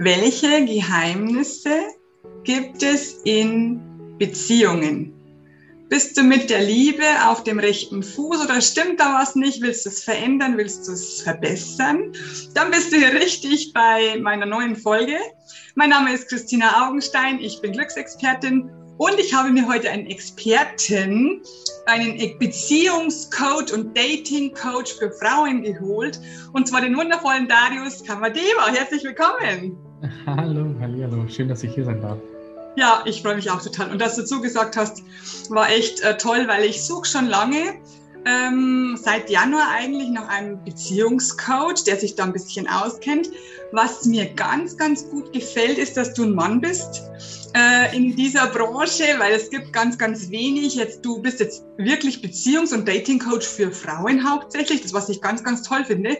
Welche Geheimnisse gibt es in Beziehungen? Bist du mit der Liebe auf dem rechten Fuß oder stimmt da was nicht? Willst du es verändern? Willst du es verbessern? Dann bist du hier richtig bei meiner neuen Folge. Mein Name ist Christina Augenstein. Ich bin Glücksexpertin und ich habe mir heute einen Experten, einen Beziehungscoach und Datingcoach für Frauen geholt. Und zwar den wundervollen Darius Kamadeva. Herzlich willkommen. Hallo, hallo, schön, dass ich hier sein darf. Ja, ich freue mich auch total. Und dass du zugesagt hast, war echt äh, toll, weil ich suche schon lange, ähm, seit Januar eigentlich nach einem Beziehungscoach, der sich da ein bisschen auskennt. Was mir ganz, ganz gut gefällt, ist, dass du ein Mann bist äh, in dieser Branche, weil es gibt ganz, ganz wenig. Jetzt, du bist jetzt wirklich Beziehungs- und Datingcoach für Frauen hauptsächlich, das was ich ganz, ganz toll finde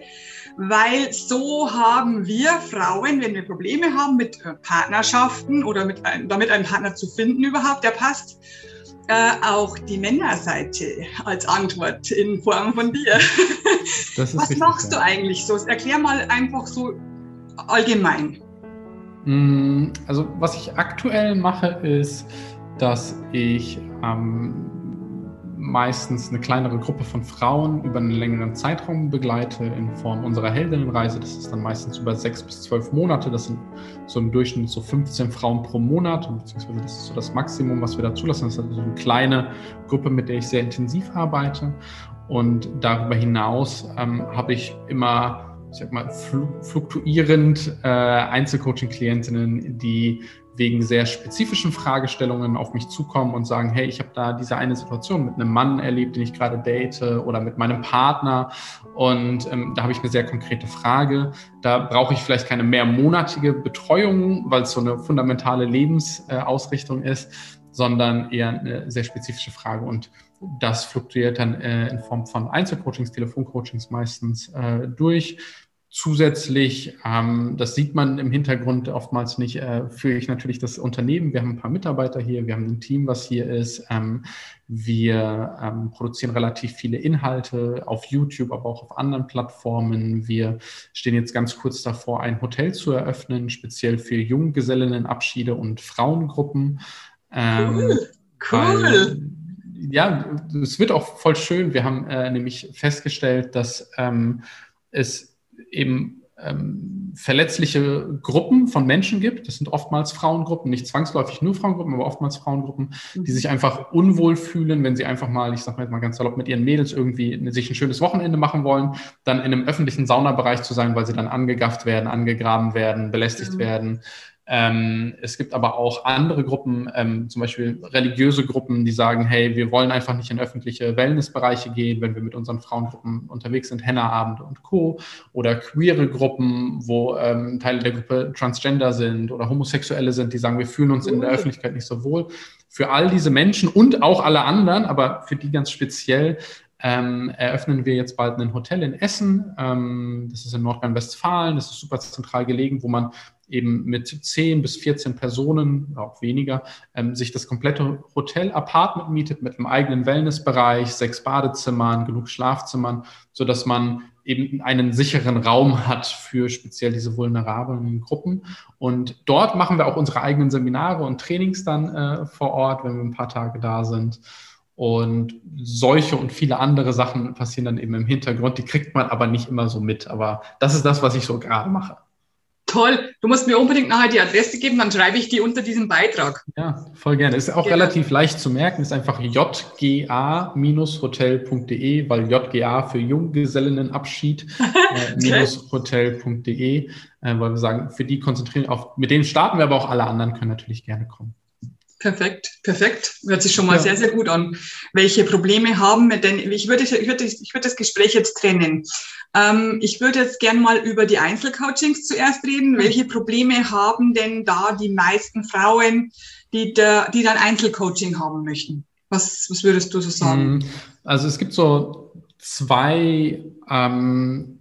weil so haben wir Frauen, wenn wir Probleme haben mit äh, Partnerschaften oder mit einem, damit einen Partner zu finden überhaupt, der passt, äh, auch die Männerseite als Antwort in Form von dir. Was richtig, machst ja. du eigentlich so? Erklär mal einfach so allgemein. Mm, also was ich aktuell mache, ist, dass ich ähm, meistens eine kleinere Gruppe von Frauen über einen längeren Zeitraum begleite in Form unserer Heldinnenreise. Das ist dann meistens über sechs bis zwölf Monate. Das sind so im Durchschnitt so 15 Frauen pro Monat, beziehungsweise das ist so das Maximum, was wir da zulassen. Das ist also so eine kleine Gruppe, mit der ich sehr intensiv arbeite. Und darüber hinaus ähm, habe ich immer ich sag mal, fluktuierend äh, Einzelcoaching-Klientinnen, die wegen sehr spezifischen Fragestellungen auf mich zukommen und sagen, hey, ich habe da diese eine Situation mit einem Mann erlebt, den ich gerade date oder mit meinem Partner. Und ähm, da habe ich eine sehr konkrete Frage. Da brauche ich vielleicht keine mehrmonatige Betreuung, weil es so eine fundamentale Lebensausrichtung äh, ist, sondern eher eine sehr spezifische Frage. Und das fluktuiert dann äh, in Form von Einzelcoachings, Telefoncoachings meistens äh, durch Zusätzlich, ähm, das sieht man im Hintergrund oftmals nicht, äh, führe ich natürlich das Unternehmen. Wir haben ein paar Mitarbeiter hier, wir haben ein Team, was hier ist. Ähm, wir ähm, produzieren relativ viele Inhalte auf YouTube, aber auch auf anderen Plattformen. Wir stehen jetzt ganz kurz davor, ein Hotel zu eröffnen, speziell für Junggesellinnenabschiede und Frauengruppen. Ähm, cool. cool. Ja, es wird auch voll schön. Wir haben äh, nämlich festgestellt, dass ähm, es eben ähm, verletzliche Gruppen von Menschen gibt. Das sind oftmals Frauengruppen, nicht zwangsläufig nur Frauengruppen, aber oftmals Frauengruppen, die mhm. sich einfach unwohl fühlen, wenn sie einfach mal, ich sag mal, mal ganz salopp, mit ihren Mädels irgendwie sich ein schönes Wochenende machen wollen, dann in einem öffentlichen Saunabereich zu sein, weil sie dann angegafft werden, angegraben werden, belästigt mhm. werden. Ähm, es gibt aber auch andere Gruppen, ähm, zum Beispiel religiöse Gruppen, die sagen, hey, wir wollen einfach nicht in öffentliche Wellnessbereiche gehen, wenn wir mit unseren Frauengruppen unterwegs sind, Henna-Abende und Co. Oder queere Gruppen, wo ähm, Teile der Gruppe Transgender sind oder Homosexuelle sind, die sagen, wir fühlen uns in der Öffentlichkeit nicht so wohl. Für all diese Menschen und auch alle anderen, aber für die ganz speziell, ähm, eröffnen wir jetzt bald ein Hotel in Essen. Ähm, das ist in Nordrhein-Westfalen. Das ist super zentral gelegen, wo man eben mit 10 bis 14 Personen, auch weniger, ähm, sich das komplette Hotel-Apartment mietet mit einem eigenen Wellnessbereich, sechs Badezimmern, genug Schlafzimmern, so dass man eben einen sicheren Raum hat für speziell diese vulnerablen Gruppen. Und dort machen wir auch unsere eigenen Seminare und Trainings dann äh, vor Ort, wenn wir ein paar Tage da sind. Und solche und viele andere Sachen passieren dann eben im Hintergrund. Die kriegt man aber nicht immer so mit. Aber das ist das, was ich so gerade mache. Toll. Du musst mir unbedingt nachher die Adresse geben, dann schreibe ich die unter diesem Beitrag. Ja, voll gerne. Ist auch genau. relativ leicht zu merken. Ist einfach jga-hotel.de, weil JGA für Junggesellinnenabschied äh, hotel.de, äh, weil wir sagen, für die konzentrieren auf, mit denen starten wir, aber auch alle anderen können natürlich gerne kommen. Perfekt, perfekt. Hört sich schon mal ja. sehr, sehr gut an. Welche Probleme haben wir denn? Ich würde, ich würde, ich würde das Gespräch jetzt trennen. Ähm, ich würde jetzt gern mal über die Einzelcoachings zuerst reden. Mhm. Welche Probleme haben denn da die meisten Frauen, die, da, die dann Einzelcoaching haben möchten? Was, was würdest du so sagen? Mhm. Also es gibt so zwei ähm,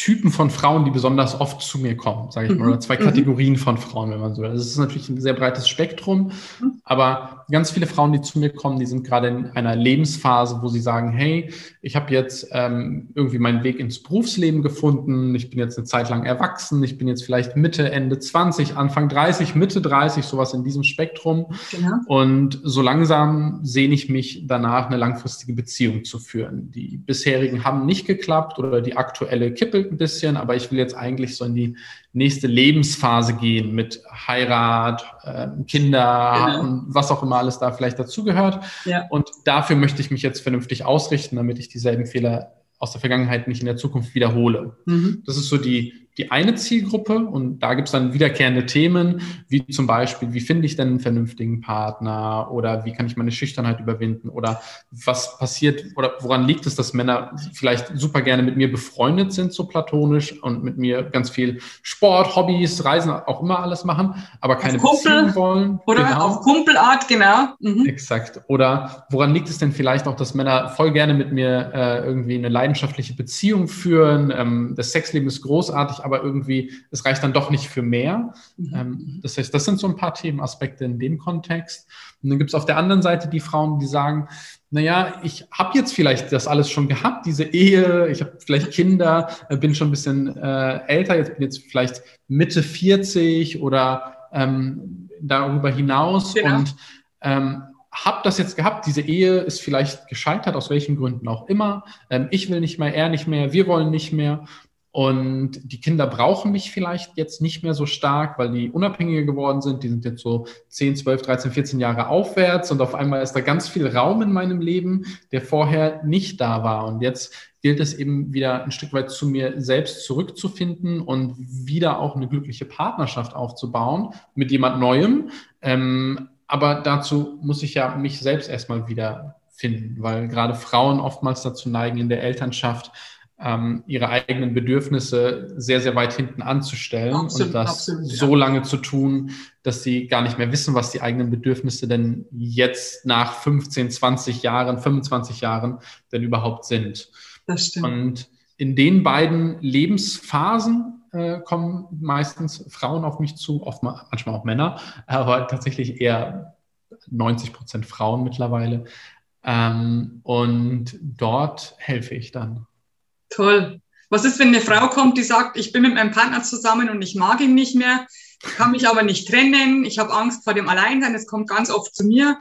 Typen von Frauen, die besonders oft zu mir kommen, sage ich mal, oder mhm. zwei mhm. Kategorien von Frauen, wenn man so will. Das ist natürlich ein sehr breites Spektrum, mhm. aber ganz viele Frauen, die zu mir kommen, die sind gerade in einer Lebensphase, wo sie sagen, hey, ich habe jetzt ähm, irgendwie meinen Weg ins Berufsleben gefunden, ich bin jetzt eine Zeit lang erwachsen, ich bin jetzt vielleicht Mitte, Ende 20, Anfang 30, Mitte 30, sowas in diesem Spektrum. Genau. Und so langsam sehne ich mich danach, eine langfristige Beziehung zu führen. Die bisherigen haben nicht geklappt oder die aktuelle kippelt ein bisschen, aber ich will jetzt eigentlich so in die nächste Lebensphase gehen mit Heirat, äh, Kinder genau. und was auch immer alles da vielleicht dazugehört. Ja. Und dafür möchte ich mich jetzt vernünftig ausrichten, damit ich dieselben Fehler aus der Vergangenheit nicht in der Zukunft wiederhole. Mhm. Das ist so die die eine Zielgruppe und da gibt es dann wiederkehrende Themen, wie zum Beispiel, wie finde ich denn einen vernünftigen Partner oder wie kann ich meine Schüchternheit überwinden oder was passiert oder woran liegt es, dass Männer vielleicht super gerne mit mir befreundet sind, so platonisch und mit mir ganz viel Sport, Hobbys, Reisen, auch immer alles machen, aber keine auf Kumpel, Beziehung wollen. Oder genau. auf Kumpelart, genau. Mhm. Exakt. Oder woran liegt es denn vielleicht auch, dass Männer voll gerne mit mir äh, irgendwie eine leidenschaftliche Beziehung führen, ähm, das Sexleben ist großartig, aber irgendwie, es reicht dann doch nicht für mehr. Mhm. Ähm, das heißt, das sind so ein paar Themenaspekte in dem Kontext. Und dann gibt es auf der anderen Seite die Frauen, die sagen, naja, ich habe jetzt vielleicht das alles schon gehabt, diese Ehe, ich habe vielleicht Kinder, äh, bin schon ein bisschen äh, älter, jetzt bin jetzt vielleicht Mitte 40 oder ähm, darüber hinaus genau. und ähm, habe das jetzt gehabt, diese Ehe ist vielleicht gescheitert, aus welchen Gründen auch immer. Ähm, ich will nicht mehr, er nicht mehr, wir wollen nicht mehr. Und die Kinder brauchen mich vielleicht jetzt nicht mehr so stark, weil die unabhängiger geworden sind. Die sind jetzt so 10, 12, 13, 14 Jahre aufwärts und auf einmal ist da ganz viel Raum in meinem Leben, der vorher nicht da war. Und jetzt gilt es eben wieder ein Stück weit zu mir selbst zurückzufinden und wieder auch eine glückliche Partnerschaft aufzubauen mit jemand Neuem. Ähm, aber dazu muss ich ja mich selbst erstmal wieder finden, weil gerade Frauen oftmals dazu neigen, in der Elternschaft ähm, ihre eigenen Bedürfnisse sehr, sehr weit hinten anzustellen absolut, und das absolut, so lange zu tun, dass sie gar nicht mehr wissen, was die eigenen Bedürfnisse denn jetzt nach 15, 20 Jahren, 25 Jahren denn überhaupt sind. Das stimmt. Und in den beiden Lebensphasen äh, kommen meistens Frauen auf mich zu, oft mal, manchmal auch Männer, aber tatsächlich eher 90 Prozent Frauen mittlerweile. Ähm, und dort helfe ich dann. Toll. Was ist, wenn eine Frau kommt, die sagt, ich bin mit meinem Partner zusammen und ich mag ihn nicht mehr, kann mich aber nicht trennen, ich habe Angst vor dem Alleinsein, das kommt ganz oft zu mir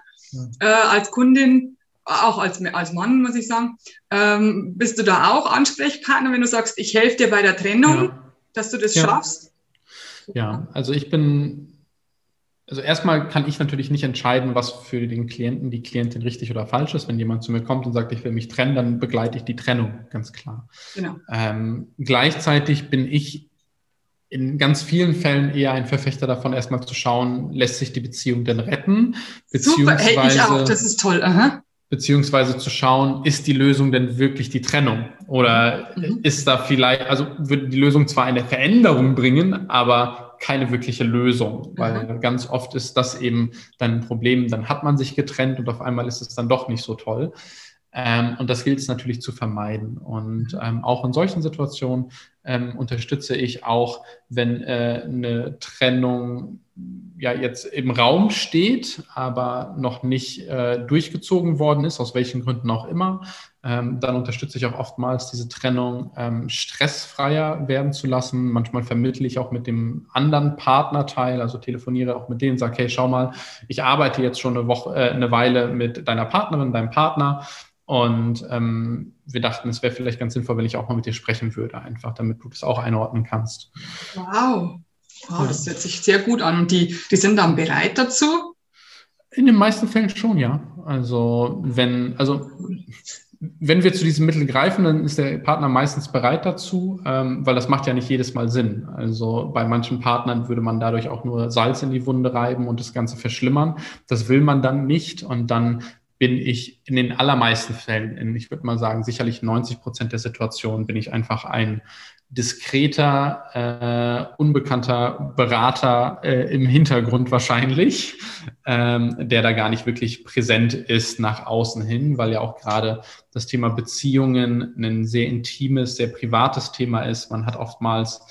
äh, als Kundin, auch als, als Mann, muss ich sagen. Ähm, bist du da auch Ansprechpartner, wenn du sagst, ich helfe dir bei der Trennung, ja. dass du das ja. schaffst? Ja, also ich bin also erstmal kann ich natürlich nicht entscheiden, was für den Klienten, die Klientin richtig oder falsch ist. Wenn jemand zu mir kommt und sagt, ich will mich trennen, dann begleite ich die Trennung, ganz klar. Genau. Ähm, gleichzeitig bin ich in ganz vielen Fällen eher ein Verfechter davon, erstmal zu schauen, lässt sich die Beziehung denn retten? Beziehungsweise, Super, hey, ich auch, das ist toll. Aha. Beziehungsweise zu schauen, ist die Lösung denn wirklich die Trennung? Oder mhm. ist da vielleicht, also würde die Lösung zwar eine Veränderung bringen, aber keine wirkliche Lösung, weil mhm. ganz oft ist das eben dann ein Problem, dann hat man sich getrennt und auf einmal ist es dann doch nicht so toll. Ähm, und das gilt es natürlich zu vermeiden. Und mhm. ähm, auch in solchen Situationen ähm, unterstütze ich auch, wenn äh, eine Trennung ja jetzt im Raum steht, aber noch nicht äh, durchgezogen worden ist, aus welchen Gründen auch immer, ähm, dann unterstütze ich auch oftmals diese Trennung ähm, stressfreier werden zu lassen. Manchmal vermittle ich auch mit dem anderen Partnerteil, also telefoniere auch mit denen, sage, hey, schau mal, ich arbeite jetzt schon eine Woche, äh, eine Weile mit deiner Partnerin, deinem Partner. Und ähm, wir dachten, es wäre vielleicht ganz sinnvoll, wenn ich auch mal mit dir sprechen würde, einfach, damit du das auch einordnen kannst. Wow. Wow, das hört sich sehr gut an. Und die, die sind dann bereit dazu? In den meisten Fällen schon, ja. Also wenn, also wenn wir zu diesem Mittel greifen, dann ist der Partner meistens bereit dazu, ähm, weil das macht ja nicht jedes Mal Sinn. Also bei manchen Partnern würde man dadurch auch nur Salz in die Wunde reiben und das Ganze verschlimmern. Das will man dann nicht und dann bin ich in den allermeisten Fällen, in, ich würde mal sagen, sicherlich 90 Prozent der Situationen, bin ich einfach ein diskreter, äh, unbekannter Berater äh, im Hintergrund wahrscheinlich, ähm, der da gar nicht wirklich präsent ist nach außen hin, weil ja auch gerade das Thema Beziehungen ein sehr intimes, sehr privates Thema ist. Man hat oftmals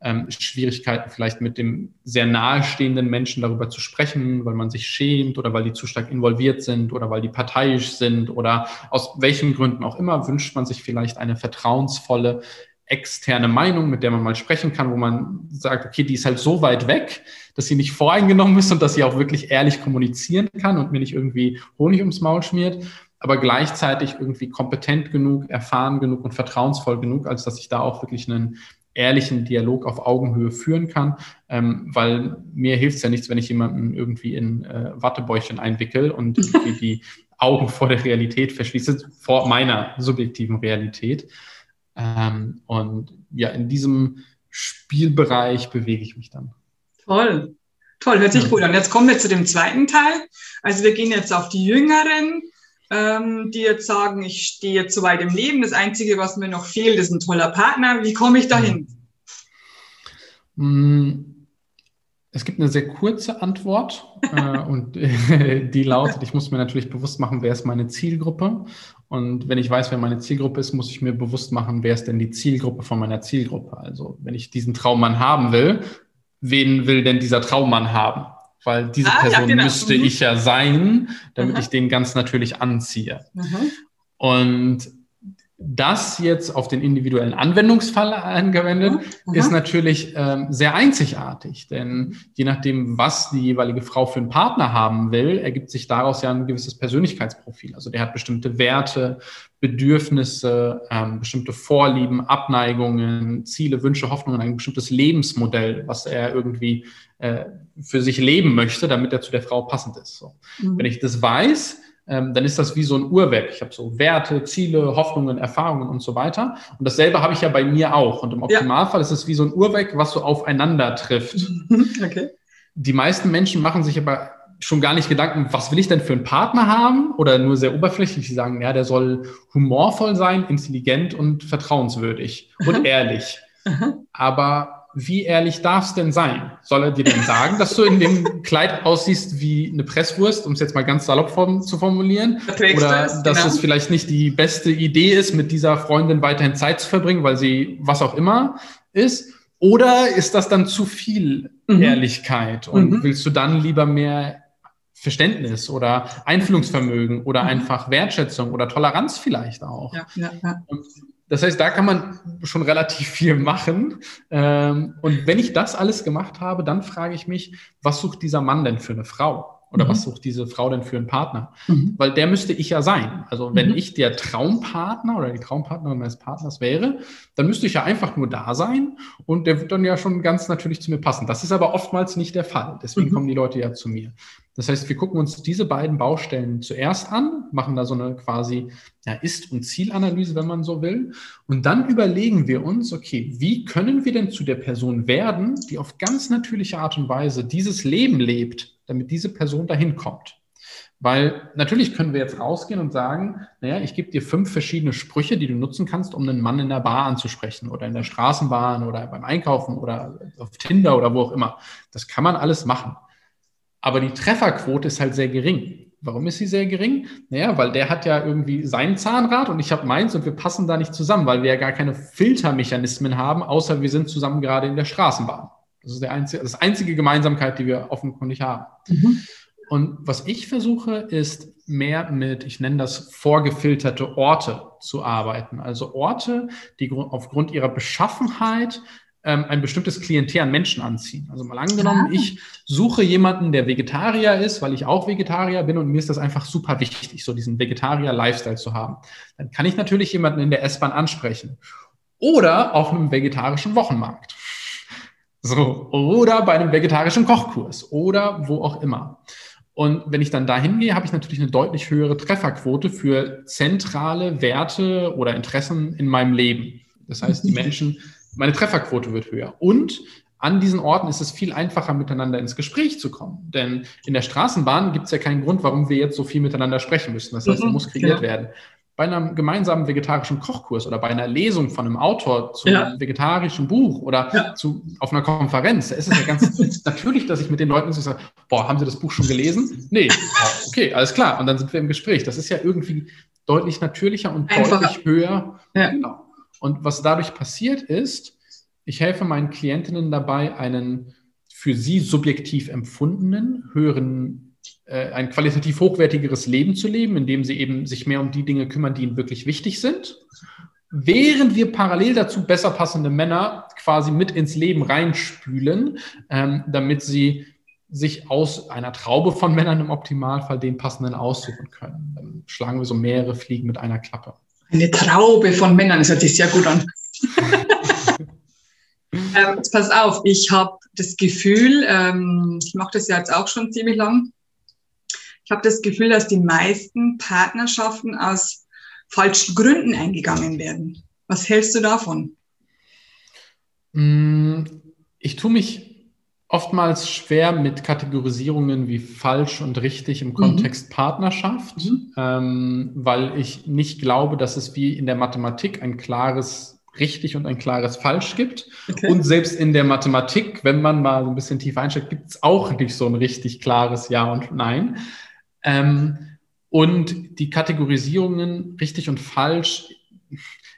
ähm, Schwierigkeiten vielleicht mit dem sehr nahestehenden Menschen darüber zu sprechen, weil man sich schämt oder weil die zu stark involviert sind oder weil die parteiisch sind oder aus welchen Gründen auch immer wünscht man sich vielleicht eine vertrauensvolle externe Meinung, mit der man mal sprechen kann, wo man sagt, okay, die ist halt so weit weg, dass sie nicht voreingenommen ist und dass sie auch wirklich ehrlich kommunizieren kann und mir nicht irgendwie Honig ums Maul schmiert, aber gleichzeitig irgendwie kompetent genug, erfahren genug und vertrauensvoll genug, als dass ich da auch wirklich einen ehrlichen Dialog auf Augenhöhe führen kann, ähm, weil mir hilft es ja nichts, wenn ich jemanden irgendwie in äh, Wattebäuchchen einwickel und die Augen vor der Realität verschließe, vor meiner subjektiven Realität. Ähm, und ja, in diesem Spielbereich bewege ich mich dann. Toll. Toll, hört sich ja. gut an. Jetzt kommen wir zu dem zweiten Teil. Also wir gehen jetzt auf die Jüngeren, ähm, die jetzt sagen, ich stehe zu weit im Leben. Das Einzige, was mir noch fehlt, ist ein toller Partner. Wie komme ich dahin? Mhm. Es gibt eine sehr kurze Antwort äh, und die lautet, ich muss mir natürlich bewusst machen, wer ist meine Zielgruppe. Und wenn ich weiß, wer meine Zielgruppe ist, muss ich mir bewusst machen, wer ist denn die Zielgruppe von meiner Zielgruppe. Also wenn ich diesen Traummann haben will, wen will denn dieser Traummann haben? Weil diese ah, Person ja, genau. müsste mhm. ich ja sein, damit mhm. ich den ganz natürlich anziehe. Mhm. Und das jetzt auf den individuellen Anwendungsfall angewendet, mhm. ist natürlich ähm, sehr einzigartig. Denn je nachdem, was die jeweilige Frau für einen Partner haben will, ergibt sich daraus ja ein gewisses Persönlichkeitsprofil. Also der hat bestimmte Werte, Bedürfnisse, ähm, bestimmte Vorlieben, Abneigungen, Ziele, Wünsche, Hoffnungen, ein bestimmtes Lebensmodell, was er irgendwie äh, für sich leben möchte, damit er zu der Frau passend ist. So. Mhm. Wenn ich das weiß, ähm, dann ist das wie so ein Uhrwerk. Ich habe so Werte, Ziele, Hoffnungen, Erfahrungen und so weiter. Und dasselbe habe ich ja bei mir auch. Und im Optimalfall ja. ist es wie so ein Uhrwerk, was so aufeinander trifft. Okay. Die meisten Menschen machen sich aber schon gar nicht Gedanken, was will ich denn für einen Partner haben? Oder nur sehr oberflächlich, die sagen, ja, der soll humorvoll sein, intelligent und vertrauenswürdig und ehrlich. Aber wie ehrlich darf es denn sein? Soll er dir denn sagen, dass du in dem Kleid aussiehst wie eine Presswurst, um es jetzt mal ganz salopp form zu formulieren? Oder das, dass genau. es vielleicht nicht die beste Idee ist, mit dieser Freundin weiterhin Zeit zu verbringen, weil sie was auch immer ist? Oder ist das dann zu viel mhm. Ehrlichkeit und mhm. willst du dann lieber mehr Verständnis oder Einfühlungsvermögen oder mhm. einfach Wertschätzung oder Toleranz vielleicht auch? Ja, ja, ja. Das heißt, da kann man schon relativ viel machen. Ähm, und wenn ich das alles gemacht habe, dann frage ich mich, was sucht dieser Mann denn für eine Frau? Oder mhm. was sucht diese Frau denn für einen Partner? Mhm. Weil der müsste ich ja sein. Also wenn mhm. ich der Traumpartner oder die Traumpartnerin meines Partners wäre, dann müsste ich ja einfach nur da sein und der wird dann ja schon ganz natürlich zu mir passen. Das ist aber oftmals nicht der Fall. Deswegen mhm. kommen die Leute ja zu mir. Das heißt, wir gucken uns diese beiden Baustellen zuerst an, machen da so eine quasi ja, Ist- und Zielanalyse, wenn man so will. Und dann überlegen wir uns, okay, wie können wir denn zu der Person werden, die auf ganz natürliche Art und Weise dieses Leben lebt, damit diese Person dahin kommt. Weil natürlich können wir jetzt rausgehen und sagen, naja, ich gebe dir fünf verschiedene Sprüche, die du nutzen kannst, um einen Mann in der Bar anzusprechen oder in der Straßenbahn oder beim Einkaufen oder auf Tinder oder wo auch immer. Das kann man alles machen. Aber die Trefferquote ist halt sehr gering. Warum ist sie sehr gering? Naja, weil der hat ja irgendwie sein Zahnrad und ich habe meins und wir passen da nicht zusammen, weil wir ja gar keine Filtermechanismen haben, außer wir sind zusammen gerade in der Straßenbahn. Das ist der einzige, das einzige Gemeinsamkeit, die wir offenkundig haben. Mhm. Und was ich versuche, ist mehr mit, ich nenne das vorgefilterte Orte zu arbeiten. Also Orte, die aufgrund ihrer Beschaffenheit ähm, ein bestimmtes Klientel an Menschen anziehen. Also mal angenommen, ich suche jemanden, der Vegetarier ist, weil ich auch Vegetarier bin und mir ist das einfach super wichtig, so diesen Vegetarier-Lifestyle zu haben. Dann kann ich natürlich jemanden in der S-Bahn ansprechen. Oder auf einem vegetarischen Wochenmarkt. So, oder bei einem vegetarischen Kochkurs oder wo auch immer. Und wenn ich dann dahin gehe, habe ich natürlich eine deutlich höhere Trefferquote für zentrale Werte oder Interessen in meinem Leben. Das heißt, die Menschen meine Trefferquote wird höher. Und an diesen Orten ist es viel einfacher, miteinander ins Gespräch zu kommen. Denn in der Straßenbahn gibt es ja keinen Grund, warum wir jetzt so viel miteinander sprechen müssen. Das heißt, mhm, muss kreiert genau. werden. bei einem gemeinsamen vegetarischen Kochkurs oder bei einer Lesung von einem Autor zu ja. einem vegetarischen Buch oder ja. zu, auf einer Konferenz, da ist es ja ganz natürlich, dass ich mit den Leuten sage, boah, haben Sie das Buch schon gelesen? Nee, okay, alles klar. Und dann sind wir im Gespräch. Das ist ja irgendwie deutlich natürlicher und Einfacher. deutlich höher. Ja. Genau. Und was dadurch passiert ist, ich helfe meinen Klientinnen dabei, einen für sie subjektiv empfundenen, höheren, äh, ein qualitativ hochwertigeres Leben zu leben, indem sie eben sich mehr um die Dinge kümmern, die ihnen wirklich wichtig sind. Während wir parallel dazu besser passende Männer quasi mit ins Leben reinspülen, ähm, damit sie sich aus einer Traube von Männern im Optimalfall den passenden aussuchen können. Dann schlagen wir so mehrere Fliegen mit einer Klappe. Eine Traube von Männern, das hört sich sehr gut an. ähm, jetzt pass auf, ich habe das Gefühl, ähm, ich mache das ja jetzt auch schon ziemlich lang, ich habe das Gefühl, dass die meisten Partnerschaften aus falschen Gründen eingegangen werden. Was hältst du davon? Mm, ich tue mich oftmals schwer mit Kategorisierungen wie falsch und richtig im Kontext mhm. Partnerschaft, mhm. Ähm, weil ich nicht glaube, dass es wie in der Mathematik ein klares richtig und ein klares falsch gibt. Okay. Und selbst in der Mathematik, wenn man mal so ein bisschen tiefer einsteigt, gibt es auch nicht so ein richtig klares Ja und Nein. Ähm, und die Kategorisierungen richtig und falsch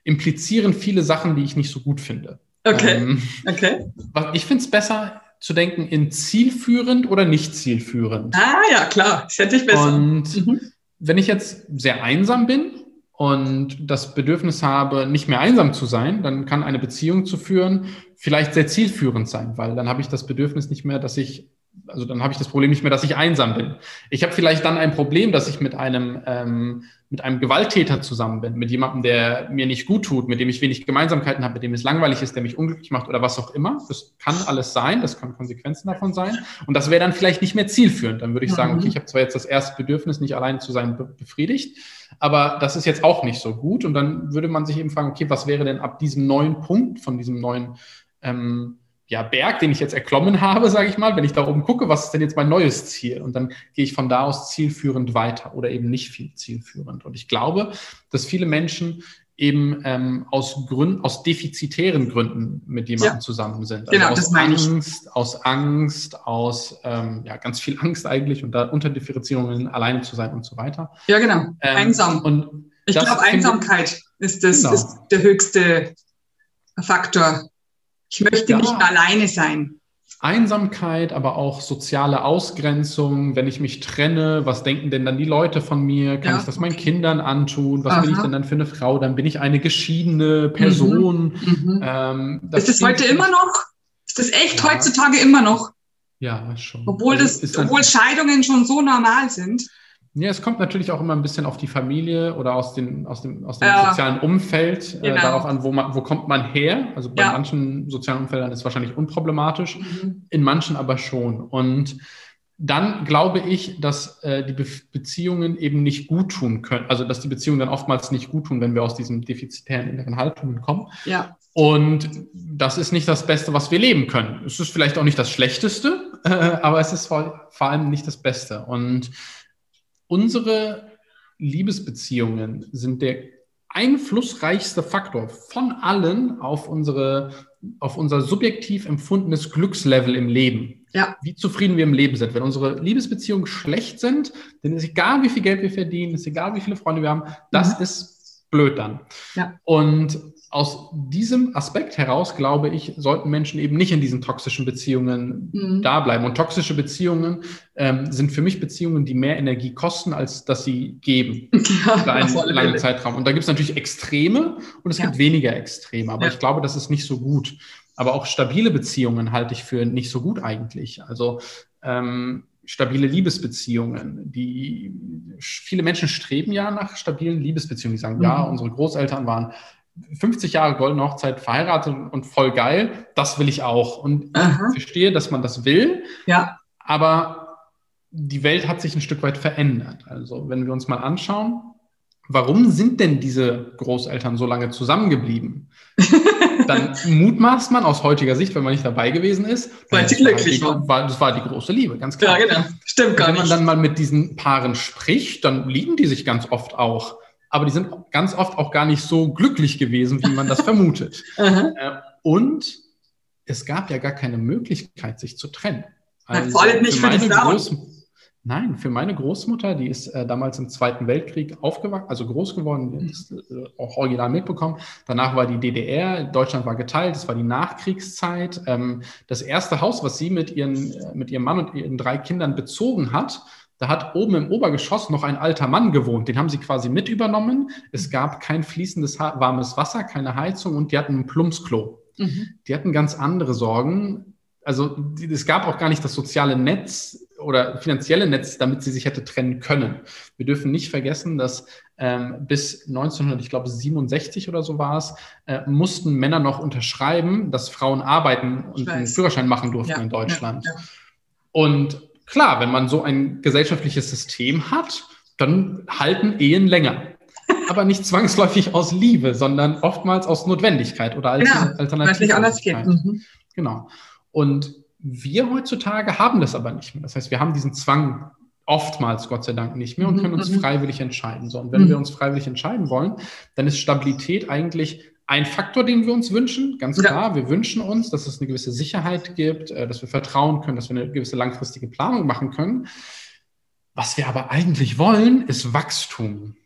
implizieren viele Sachen, die ich nicht so gut finde. Okay. Ähm, okay. Ich finde es besser, zu denken in zielführend oder nicht zielführend. Ah ja, klar, das hätte ich besser. Und mhm. wenn ich jetzt sehr einsam bin und das Bedürfnis habe, nicht mehr einsam zu sein, dann kann eine Beziehung zu führen vielleicht sehr zielführend sein, weil dann habe ich das Bedürfnis nicht mehr, dass ich also dann habe ich das Problem nicht mehr, dass ich einsam bin. Ich habe vielleicht dann ein Problem, dass ich mit einem, ähm, mit einem Gewalttäter zusammen bin, mit jemandem, der mir nicht gut tut, mit dem ich wenig Gemeinsamkeiten habe, mit dem es langweilig ist, der mich unglücklich macht oder was auch immer. Das kann alles sein, das können Konsequenzen davon sein. Und das wäre dann vielleicht nicht mehr zielführend. Dann würde ich sagen, okay, ich habe zwar jetzt das erste Bedürfnis, nicht allein zu sein, befriedigt, aber das ist jetzt auch nicht so gut. Und dann würde man sich eben fragen, okay, was wäre denn ab diesem neuen Punkt, von diesem neuen ähm, ja, Berg, den ich jetzt erklommen habe, sage ich mal, wenn ich da oben gucke, was ist denn jetzt mein neues Ziel? Und dann gehe ich von da aus zielführend weiter oder eben nicht viel zielführend. Und ich glaube, dass viele Menschen eben ähm, aus Gründen, aus defizitären Gründen mit jemandem ja. zusammen sind. Also genau, aus das meine Angst, ich. aus Angst, aus ähm, ja, ganz viel Angst eigentlich und da Unterdifferenzierungen alleine zu sein und so weiter. Ja, genau. Ähm, Einsam. Und ich glaube, Einsamkeit ist, das, genau. ist der höchste Faktor ich möchte ja. nicht alleine sein. Einsamkeit, aber auch soziale Ausgrenzung, wenn ich mich trenne, was denken denn dann die Leute von mir? Kann ja, ich das meinen Kindern antun? Was Aha. bin ich denn dann für eine Frau? Dann bin ich eine geschiedene Person. Mhm. Mhm. Ähm, das ist das heute immer noch? Ist das echt ja. heutzutage immer noch? Ja, schon. Obwohl, also das, obwohl Scheidungen schon so normal sind. Ja, es kommt natürlich auch immer ein bisschen auf die Familie oder aus, den, aus dem, aus dem ja, sozialen Umfeld äh, genau. darauf an, wo, man, wo kommt man her. Also bei ja. manchen sozialen Umfeldern ist es wahrscheinlich unproblematisch, mhm. in manchen aber schon. Und dann glaube ich, dass äh, die Be Beziehungen eben nicht gut tun können. Also dass die Beziehungen dann oftmals nicht gut tun, wenn wir aus diesen defizitären inneren Haltungen kommen. Ja. Und das ist nicht das Beste, was wir leben können. Es ist vielleicht auch nicht das Schlechteste, äh, aber es ist vor, vor allem nicht das Beste. Und unsere Liebesbeziehungen sind der einflussreichste Faktor von allen auf unsere auf unser subjektiv empfundenes Glückslevel im Leben. Ja. Wie zufrieden wir im Leben sind. Wenn unsere Liebesbeziehungen schlecht sind, dann ist egal, wie viel Geld wir verdienen, ist egal, wie viele Freunde wir haben, das mhm. ist blöd dann. Ja. Und aus diesem Aspekt heraus, glaube ich, sollten Menschen eben nicht in diesen toxischen Beziehungen mhm. da bleiben. Und toxische Beziehungen ähm, sind für mich Beziehungen, die mehr Energie kosten, als dass sie geben. Ja, für einen langen Zeitraum. Und da gibt es natürlich Extreme und es ja. gibt weniger Extreme. Aber ja. ich glaube, das ist nicht so gut. Aber auch stabile Beziehungen halte ich für nicht so gut eigentlich. Also ähm, stabile Liebesbeziehungen. Die viele Menschen streben ja nach stabilen Liebesbeziehungen. Die sagen, mhm. ja, unsere Großeltern waren 50 Jahre goldene Hochzeit verheiratet und voll geil, das will ich auch. Und Aha. ich verstehe, dass man das will. Ja. Aber die Welt hat sich ein Stück weit verändert. Also, wenn wir uns mal anschauen, warum sind denn diese Großeltern so lange zusammengeblieben? Dann mutmaßt man aus heutiger Sicht, wenn man nicht dabei gewesen ist, weil sie glücklich waren. War, das war die große Liebe, ganz klar. Ja, genau. Stimmt gar nicht. Wenn man dann mal mit diesen Paaren spricht, dann lieben die sich ganz oft auch. Aber die sind ganz oft auch gar nicht so glücklich gewesen, wie man das vermutet. Äh, und es gab ja gar keine Möglichkeit, sich zu trennen. Also vor allem nicht für, für die Frauen. Groß Nein, für meine Großmutter, die ist äh, damals im Zweiten Weltkrieg aufgewachsen, also groß geworden, ist äh, auch original mitbekommen. Danach war die DDR, Deutschland war geteilt, es war die Nachkriegszeit. Ähm, das erste Haus, was sie mit, ihren, äh, mit ihrem Mann und ihren drei Kindern bezogen hat, da hat oben im Obergeschoss noch ein alter Mann gewohnt. Den haben sie quasi mit übernommen. Es gab kein fließendes warmes Wasser, keine Heizung und die hatten ein Plumpsklo. Mhm. Die hatten ganz andere Sorgen. Also es gab auch gar nicht das soziale Netz oder finanzielle Netz, damit sie sich hätte trennen können. Wir dürfen nicht vergessen, dass ähm, bis 1900, ich glaube 67 oder so war es, äh, mussten Männer noch unterschreiben, dass Frauen arbeiten und einen Führerschein machen durften ja, in Deutschland. Ja, ja. Und klar, wenn man so ein gesellschaftliches System hat, dann halten Ehen länger. Aber nicht zwangsläufig aus Liebe, sondern oftmals aus Notwendigkeit oder als genau, geht. Mhm. Genau. Und wir heutzutage haben das aber nicht mehr. Das heißt, wir haben diesen Zwang oftmals, Gott sei Dank, nicht mehr und können uns mhm, mhm. freiwillig entscheiden. So, und wenn wir uns freiwillig entscheiden wollen, dann ist Stabilität eigentlich ein Faktor, den wir uns wünschen. Ganz klar, ja. wir wünschen uns, dass es eine gewisse Sicherheit gibt, äh, dass wir vertrauen können, dass wir eine gewisse langfristige Planung machen können. Was wir aber eigentlich wollen, ist Wachstum.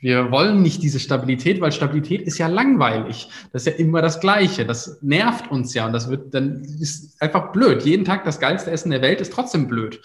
Wir wollen nicht diese Stabilität, weil Stabilität ist ja langweilig. Das ist ja immer das Gleiche. Das nervt uns ja und das wird dann ist einfach blöd. Jeden Tag das geilste Essen der Welt ist trotzdem blöd.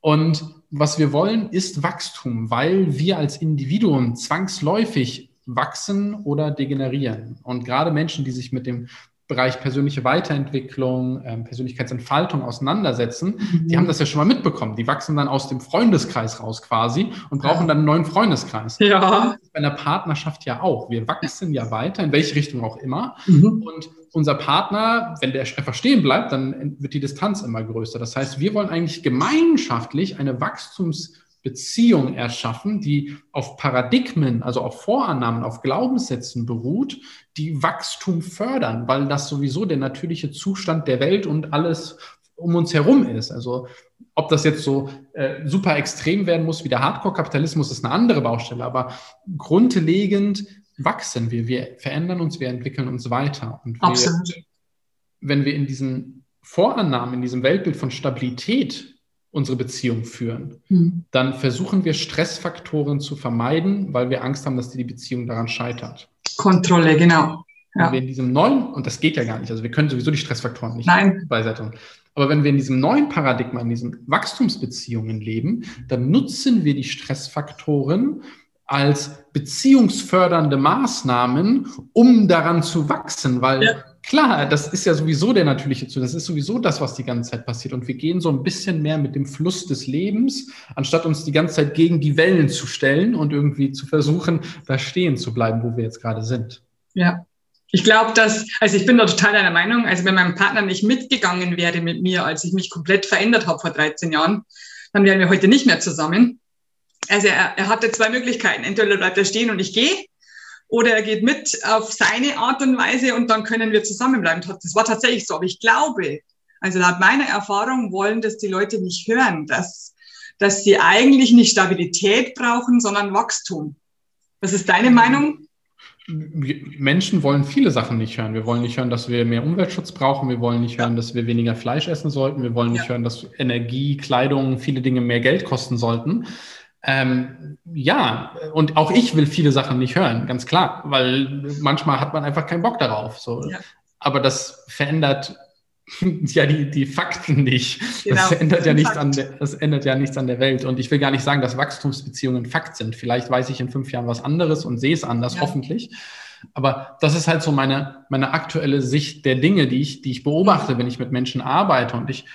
Und was wir wollen, ist Wachstum, weil wir als Individuen zwangsläufig wachsen oder degenerieren. Und gerade Menschen, die sich mit dem Bereich persönliche Weiterentwicklung, ähm, Persönlichkeitsentfaltung auseinandersetzen, mhm. die haben das ja schon mal mitbekommen. Die wachsen dann aus dem Freundeskreis raus quasi und brauchen ja. dann einen neuen Freundeskreis. Ja. Bei einer Partnerschaft ja auch. Wir wachsen ja weiter, in welche Richtung auch immer. Mhm. Und unser Partner, wenn der einfach stehen bleibt, dann wird die Distanz immer größer. Das heißt, wir wollen eigentlich gemeinschaftlich eine Wachstums- Beziehung erschaffen, die auf Paradigmen, also auf Vorannahmen, auf Glaubenssätzen beruht, die Wachstum fördern, weil das sowieso der natürliche Zustand der Welt und alles um uns herum ist. Also ob das jetzt so äh, super extrem werden muss wie der Hardcore-Kapitalismus, ist eine andere Baustelle, aber grundlegend wachsen wir, wir verändern uns, wir entwickeln uns weiter. Und wir, Absolut. wenn wir in diesen Vorannahmen, in diesem Weltbild von Stabilität unsere Beziehung führen, mhm. dann versuchen wir Stressfaktoren zu vermeiden, weil wir Angst haben, dass die Beziehung daran scheitert. Kontrolle, genau. Ja. Wenn wir in diesem neuen, und das geht ja gar nicht, also wir können sowieso die Stressfaktoren nicht Nein. beiseite. Aber wenn wir in diesem neuen Paradigma, in diesen Wachstumsbeziehungen leben, dann nutzen wir die Stressfaktoren als beziehungsfördernde Maßnahmen, um daran zu wachsen, weil ja. Klar, das ist ja sowieso der natürliche Zustand. Das ist sowieso das, was die ganze Zeit passiert. Und wir gehen so ein bisschen mehr mit dem Fluss des Lebens, anstatt uns die ganze Zeit gegen die Wellen zu stellen und irgendwie zu versuchen, da stehen zu bleiben, wo wir jetzt gerade sind. Ja. Ich glaube, dass, also ich bin da total deiner Meinung, also wenn mein Partner nicht mitgegangen wäre mit mir, als ich mich komplett verändert habe vor 13 Jahren, dann wären wir heute nicht mehr zusammen. Also er, er hatte zwei Möglichkeiten. Entweder bleibt er stehen und ich gehe oder er geht mit auf seine Art und Weise und dann können wir zusammenbleiben. Das war tatsächlich so. Aber ich glaube, also laut meiner Erfahrung wollen das die Leute nicht hören, dass, dass sie eigentlich nicht Stabilität brauchen, sondern Wachstum. Was ist deine Meinung? Menschen wollen viele Sachen nicht hören. Wir wollen nicht hören, dass wir mehr Umweltschutz brauchen. Wir wollen nicht hören, dass wir weniger Fleisch essen sollten. Wir wollen nicht ja. hören, dass Energie, Kleidung, viele Dinge mehr Geld kosten sollten. Ähm, ja, und auch ich will viele Sachen nicht hören, ganz klar, weil manchmal hat man einfach keinen Bock darauf. So. Ja. Aber das verändert ja die, die Fakten nicht. Genau. Das, ändert ja nichts an der, das ändert ja nichts an der Welt. Und ich will gar nicht sagen, dass Wachstumsbeziehungen Fakt sind. Vielleicht weiß ich in fünf Jahren was anderes und sehe es anders, ja. hoffentlich. Aber das ist halt so meine, meine aktuelle Sicht der Dinge, die ich, die ich beobachte, wenn ich mit Menschen arbeite. Und ich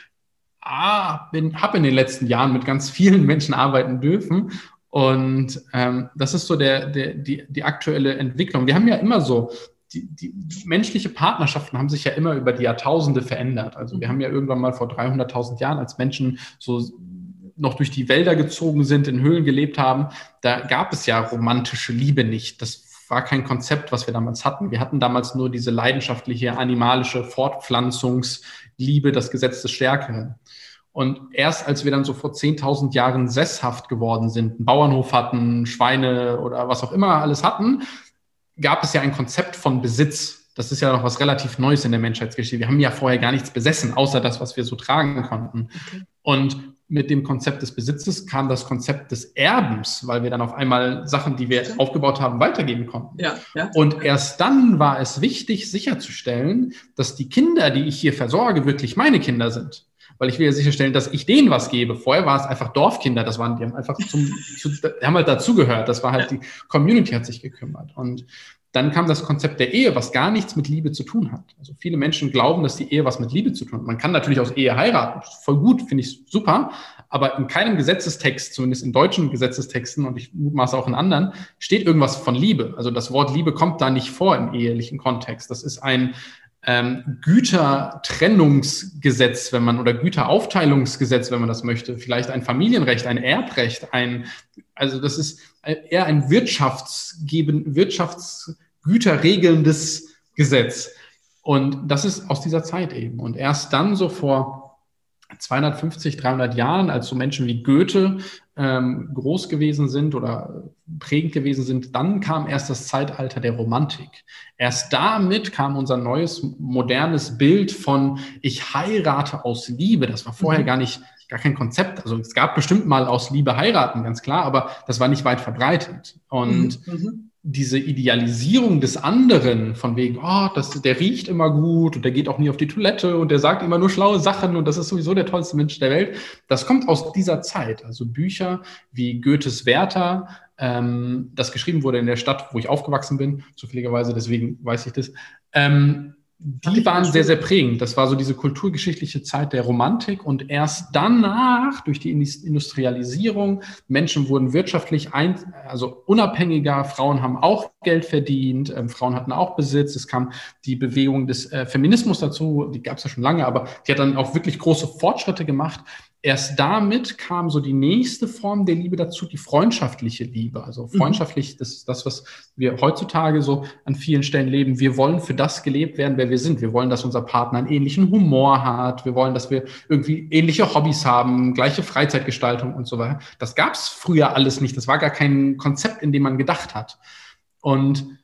ah, habe in den letzten Jahren mit ganz vielen Menschen arbeiten dürfen. Und ähm, das ist so der, der, die, die aktuelle Entwicklung. Wir haben ja immer so, die, die, die menschliche Partnerschaften haben sich ja immer über die Jahrtausende verändert. Also wir haben ja irgendwann mal vor 300.000 Jahren, als Menschen so noch durch die Wälder gezogen sind, in Höhlen gelebt haben, da gab es ja romantische Liebe nicht. Das war kein Konzept, was wir damals hatten. Wir hatten damals nur diese leidenschaftliche animalische Fortpflanzungsliebe, das Gesetz des Stärkeren. Und erst als wir dann so vor 10.000 Jahren sesshaft geworden sind, einen Bauernhof hatten, Schweine oder was auch immer alles hatten, gab es ja ein Konzept von Besitz. Das ist ja noch was relativ Neues in der Menschheitsgeschichte. Wir haben ja vorher gar nichts besessen, außer das, was wir so tragen konnten. Okay. Und mit dem Konzept des Besitzes kam das Konzept des Erbens, weil wir dann auf einmal Sachen, die wir aufgebaut haben, weitergeben konnten. Ja, ja. Und erst dann war es wichtig, sicherzustellen, dass die Kinder, die ich hier versorge, wirklich meine Kinder sind. Weil ich will ja sicherstellen, dass ich denen was gebe. Vorher war es einfach Dorfkinder, das waren, die haben einfach zum, zu, die haben halt dazugehört. Das war halt, die Community hat sich gekümmert. Und dann kam das Konzept der Ehe, was gar nichts mit Liebe zu tun hat. Also viele Menschen glauben, dass die Ehe was mit Liebe zu tun hat. Man kann natürlich aus Ehe heiraten, voll gut, finde ich super, aber in keinem Gesetzestext, zumindest in deutschen Gesetzestexten und ich mutmaße auch in anderen, steht irgendwas von Liebe. Also das Wort Liebe kommt da nicht vor im ehelichen Kontext. Das ist ein ähm, Gütertrennungsgesetz, wenn man oder Güteraufteilungsgesetz, wenn man das möchte, vielleicht ein Familienrecht, ein Erbrecht, ein also das ist eher ein wirtschaftsgeben, wirtschaftsgüterregelndes Gesetz. Und das ist aus dieser Zeit eben. Und erst dann so vor 250, 300 Jahren, als so Menschen wie Goethe ähm, groß gewesen sind oder prägend gewesen sind, dann kam erst das Zeitalter der Romantik. Erst damit kam unser neues, modernes Bild von ich heirate aus Liebe. Das war vorher mhm. gar nicht, gar kein Konzept. Also es gab bestimmt mal aus Liebe heiraten, ganz klar, aber das war nicht weit verbreitet. Und mhm. Diese Idealisierung des anderen, von wegen, oh, das, der riecht immer gut und der geht auch nie auf die Toilette und der sagt immer nur schlaue Sachen und das ist sowieso der tollste Mensch der Welt, das kommt aus dieser Zeit. Also Bücher wie Goethes Werther, ähm, das geschrieben wurde in der Stadt, wo ich aufgewachsen bin, zufälligerweise, deswegen weiß ich das, ähm, die waren sehr, sehr prägend. Das war so diese kulturgeschichtliche Zeit der Romantik und erst danach, durch die Industrialisierung, Menschen wurden wirtschaftlich ein, also unabhängiger, Frauen haben auch Geld verdient, ähm, Frauen hatten auch Besitz, es kam die Bewegung des äh, Feminismus dazu, die gab es ja schon lange, aber die hat dann auch wirklich große Fortschritte gemacht erst damit kam so die nächste Form der Liebe dazu, die freundschaftliche Liebe. Also mhm. freundschaftlich, das ist das, was wir heutzutage so an vielen Stellen leben. Wir wollen für das gelebt werden, wer wir sind. Wir wollen, dass unser Partner einen ähnlichen Humor hat. Wir wollen, dass wir irgendwie ähnliche Hobbys haben, gleiche Freizeitgestaltung und so weiter. Das gab es früher alles nicht. Das war gar kein Konzept, in dem man gedacht hat. Und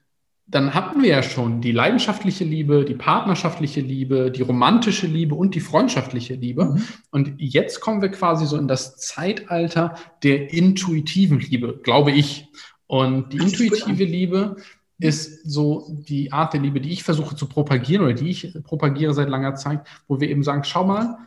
dann hatten wir ja schon die leidenschaftliche Liebe, die partnerschaftliche Liebe, die romantische Liebe und die freundschaftliche Liebe. Mhm. Und jetzt kommen wir quasi so in das Zeitalter der intuitiven Liebe, glaube ich. Und die intuitive Liebe ist so die Art der Liebe, die ich versuche zu propagieren oder die ich propagiere seit langer Zeit, wo wir eben sagen, schau mal,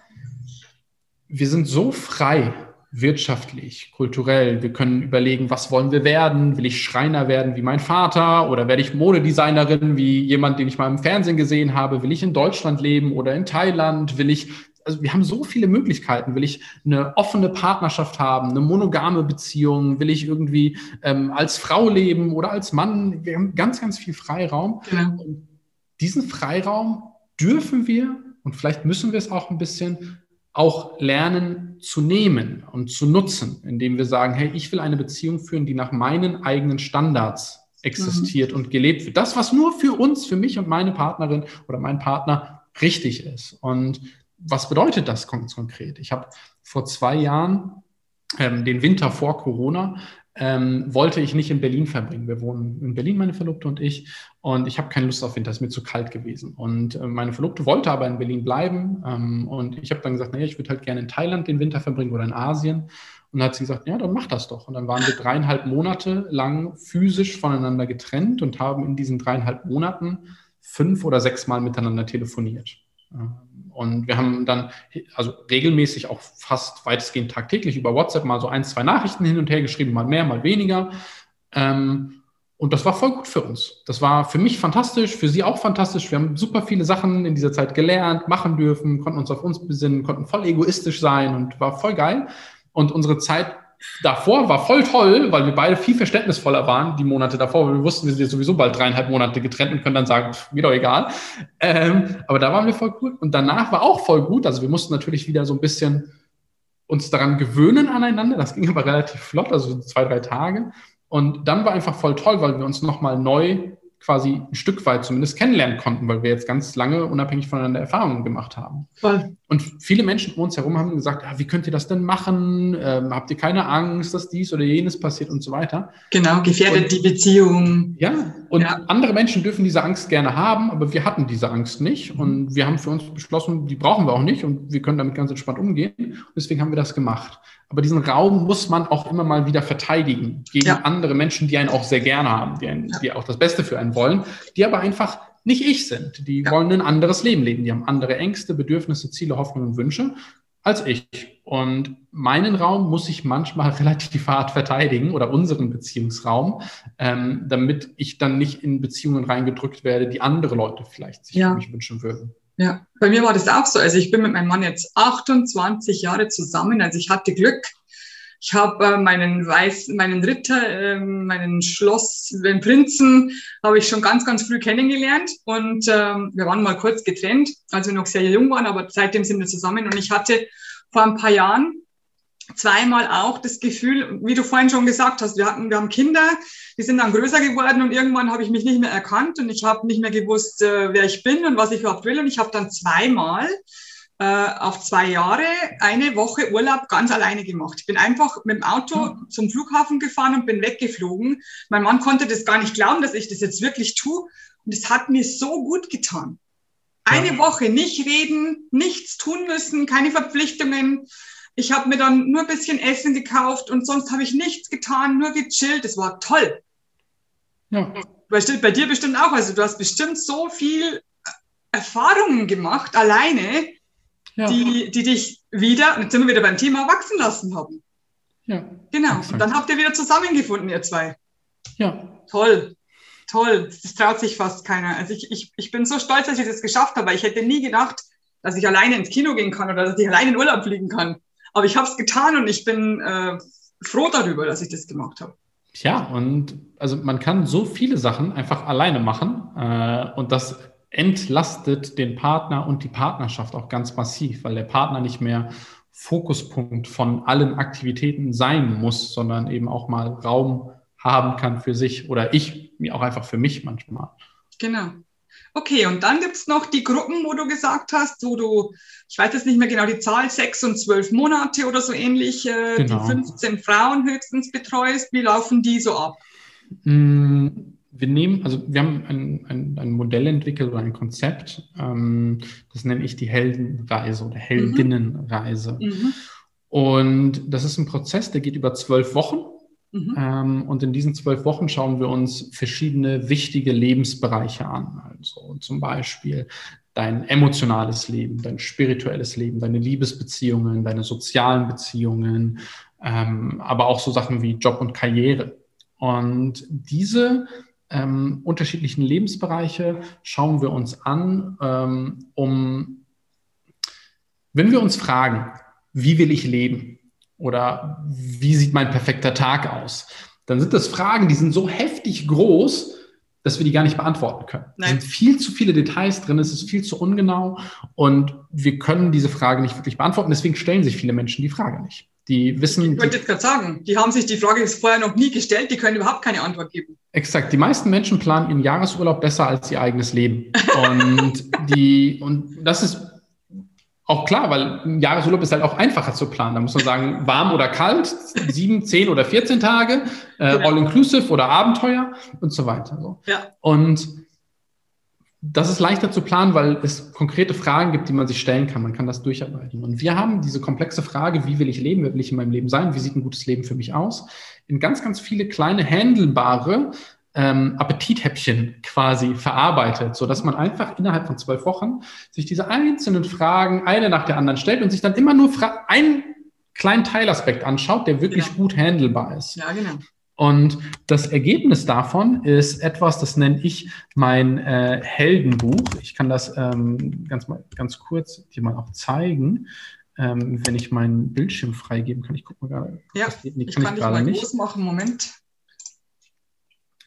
wir sind so frei wirtschaftlich, kulturell. Wir können überlegen, was wollen wir werden? Will ich Schreiner werden wie mein Vater oder werde ich Modedesignerin wie jemand, den ich mal im Fernsehen gesehen habe? Will ich in Deutschland leben oder in Thailand? Will ich, also wir haben so viele Möglichkeiten. Will ich eine offene Partnerschaft haben, eine monogame Beziehung? Will ich irgendwie ähm, als Frau leben oder als Mann? Wir haben ganz, ganz viel Freiraum. Ja. Und diesen Freiraum dürfen wir und vielleicht müssen wir es auch ein bisschen auch lernen zu nehmen und zu nutzen, indem wir sagen, hey, ich will eine Beziehung führen, die nach meinen eigenen Standards existiert mhm. und gelebt wird. Das, was nur für uns, für mich und meine Partnerin oder mein Partner richtig ist. Und was bedeutet das konkret? Ich habe vor zwei Jahren ähm, den Winter vor Corona ähm, wollte ich nicht in Berlin verbringen. Wir wohnen in Berlin, meine Verlobte und ich. Und ich habe keine Lust auf Winter, es ist mir zu kalt gewesen. Und äh, meine Verlobte wollte aber in Berlin bleiben. Ähm, und ich habe dann gesagt, naja, ich würde halt gerne in Thailand den Winter verbringen oder in Asien. Und dann hat sie gesagt, ja, dann mach das doch. Und dann waren wir dreieinhalb Monate lang physisch voneinander getrennt und haben in diesen dreieinhalb Monaten fünf oder sechs Mal miteinander telefoniert. Und wir haben dann also regelmäßig auch fast weitestgehend tagtäglich über WhatsApp mal so ein, zwei Nachrichten hin und her geschrieben, mal mehr, mal weniger. Ähm, und das war voll gut für uns. Das war für mich fantastisch, für sie auch fantastisch. Wir haben super viele Sachen in dieser Zeit gelernt, machen dürfen, konnten uns auf uns besinnen, konnten voll egoistisch sein und war voll geil. Und unsere Zeit davor war voll toll, weil wir beide viel verständnisvoller waren, die Monate davor, wir wussten, wir sind jetzt sowieso bald dreieinhalb Monate getrennt und können dann sagen, pff, mir doch egal. Ähm, aber da waren wir voll gut. Und danach war auch voll gut. Also wir mussten natürlich wieder so ein bisschen uns daran gewöhnen aneinander. Das ging aber relativ flott, also zwei, drei Tage. Und dann war einfach voll toll, weil wir uns nochmal neu quasi ein Stück weit zumindest kennenlernen konnten, weil wir jetzt ganz lange unabhängig voneinander Erfahrungen gemacht haben. Voll. Und viele Menschen um uns herum haben gesagt, ja, wie könnt ihr das denn machen? Ähm, habt ihr keine Angst, dass dies oder jenes passiert und so weiter? Genau, gefährdet und, die Beziehung. Ja, und ja. andere Menschen dürfen diese Angst gerne haben, aber wir hatten diese Angst nicht. Mhm. Und wir haben für uns beschlossen, die brauchen wir auch nicht und wir können damit ganz entspannt umgehen. Und deswegen haben wir das gemacht. Aber diesen Raum muss man auch immer mal wieder verteidigen gegen ja. andere Menschen, die einen auch sehr gerne haben, die, einen, die auch das Beste für einen wollen, die aber einfach nicht ich sind. Die ja. wollen ein anderes Leben leben. Die haben andere Ängste, Bedürfnisse, Ziele, Hoffnungen und Wünsche als ich. Und meinen Raum muss ich manchmal relativ hart verteidigen oder unseren Beziehungsraum, ähm, damit ich dann nicht in Beziehungen reingedrückt werde, die andere Leute vielleicht sich ja. für mich wünschen würden. Ja, bei mir war das auch so. Also ich bin mit meinem Mann jetzt 28 Jahre zusammen. Also ich hatte Glück. Ich habe äh, meinen Weiß, meinen Ritter, äh, meinen Schloss, den Prinzen, habe ich schon ganz, ganz früh kennengelernt und ähm, wir waren mal kurz getrennt, als wir noch sehr jung waren, aber seitdem sind wir zusammen und ich hatte vor ein paar Jahren zweimal auch das Gefühl, wie du vorhin schon gesagt hast, wir hatten, wir haben Kinder, die sind dann größer geworden und irgendwann habe ich mich nicht mehr erkannt und ich habe nicht mehr gewusst, äh, wer ich bin und was ich überhaupt will und ich habe dann zweimal äh, auf zwei Jahre eine Woche Urlaub ganz alleine gemacht. Ich bin einfach mit dem Auto mhm. zum Flughafen gefahren und bin weggeflogen. Mein Mann konnte das gar nicht glauben, dass ich das jetzt wirklich tue. Und es hat mir so gut getan. Eine ja. Woche nicht reden, nichts tun müssen, keine Verpflichtungen. Ich habe mir dann nur ein bisschen Essen gekauft und sonst habe ich nichts getan, nur gechillt. Das war toll. Ja. Bei dir bestimmt auch. Also du hast bestimmt so viel Erfahrungen gemacht, alleine, ja. die, die dich wieder, jetzt sind wir wieder beim Thema wachsen lassen haben. Ja. Genau. Exakt. Und dann habt ihr wieder zusammengefunden, ihr zwei. Ja. Toll. Toll. Das traut sich fast keiner. Also ich, ich, ich bin so stolz, dass ich das geschafft habe, weil ich hätte nie gedacht, dass ich alleine ins Kino gehen kann oder dass ich alleine in Urlaub fliegen kann. Aber ich habe es getan und ich bin äh, froh darüber, dass ich das gemacht habe. Ja, und also man kann so viele Sachen einfach alleine machen äh, und das entlastet den Partner und die Partnerschaft auch ganz massiv, weil der Partner nicht mehr Fokuspunkt von allen Aktivitäten sein muss, sondern eben auch mal Raum haben kann für sich oder ich mir auch einfach für mich manchmal. Genau. Okay, und dann gibt es noch die Gruppen, wo du gesagt hast, wo du, ich weiß jetzt nicht mehr genau die Zahl, sechs und zwölf Monate oder so ähnlich, äh, genau. die 15 Frauen höchstens betreust. Wie laufen die so ab? Mm, wir nehmen, also wir haben ein, ein, ein Modell entwickelt oder ein Konzept, ähm, das nenne ich die Heldenreise oder Heldinnenreise. Mhm. mhm. Und das ist ein Prozess, der geht über zwölf Wochen. Mhm. Ähm, und in diesen zwölf Wochen schauen wir uns verschiedene wichtige Lebensbereiche an. Also zum Beispiel dein emotionales Leben, dein spirituelles Leben, deine Liebesbeziehungen, deine sozialen Beziehungen, ähm, aber auch so Sachen wie Job und Karriere. Und diese ähm, unterschiedlichen Lebensbereiche schauen wir uns an, ähm, um, wenn wir uns fragen, wie will ich leben oder wie sieht mein perfekter Tag aus, dann sind das Fragen, die sind so heftig groß, dass wir die gar nicht beantworten können. Nein. Es sind viel zu viele Details drin, es ist viel zu ungenau und wir können diese Frage nicht wirklich beantworten. Deswegen stellen sich viele Menschen die Frage nicht. Die wissen. Ich wollte jetzt gerade sagen, die haben sich die Frage vorher noch nie gestellt, die können überhaupt keine Antwort geben. Exakt. Die meisten Menschen planen ihren Jahresurlaub besser als ihr eigenes Leben. Und die, und das ist auch klar, weil ein Jahresurlaub ist halt auch einfacher zu planen. Da muss man sagen, warm oder kalt, sieben, zehn oder 14 Tage, äh, ja. all-inclusive oder Abenteuer und so weiter. So. Ja. Und das ist leichter zu planen, weil es konkrete Fragen gibt, die man sich stellen kann. Man kann das durcharbeiten. Und wir haben diese komplexe Frage, wie will ich leben, wer will ich in meinem Leben sein, wie sieht ein gutes Leben für mich aus, in ganz, ganz viele kleine, handelbare ähm, Appetithäppchen quasi verarbeitet, so dass man einfach innerhalb von zwölf Wochen sich diese einzelnen Fragen eine nach der anderen stellt und sich dann immer nur einen kleinen Teilaspekt anschaut, der wirklich genau. gut handelbar ist. Ja, genau. Und das Ergebnis davon ist etwas, das nenne ich mein äh, Heldenbuch. Ich kann das ähm, ganz, mal, ganz kurz dir mal auch zeigen, ähm, wenn ich meinen Bildschirm freigeben kann. Ich gucke mal gerade. Ja, nee, kann ich kann ich mal nicht. groß machen. Moment.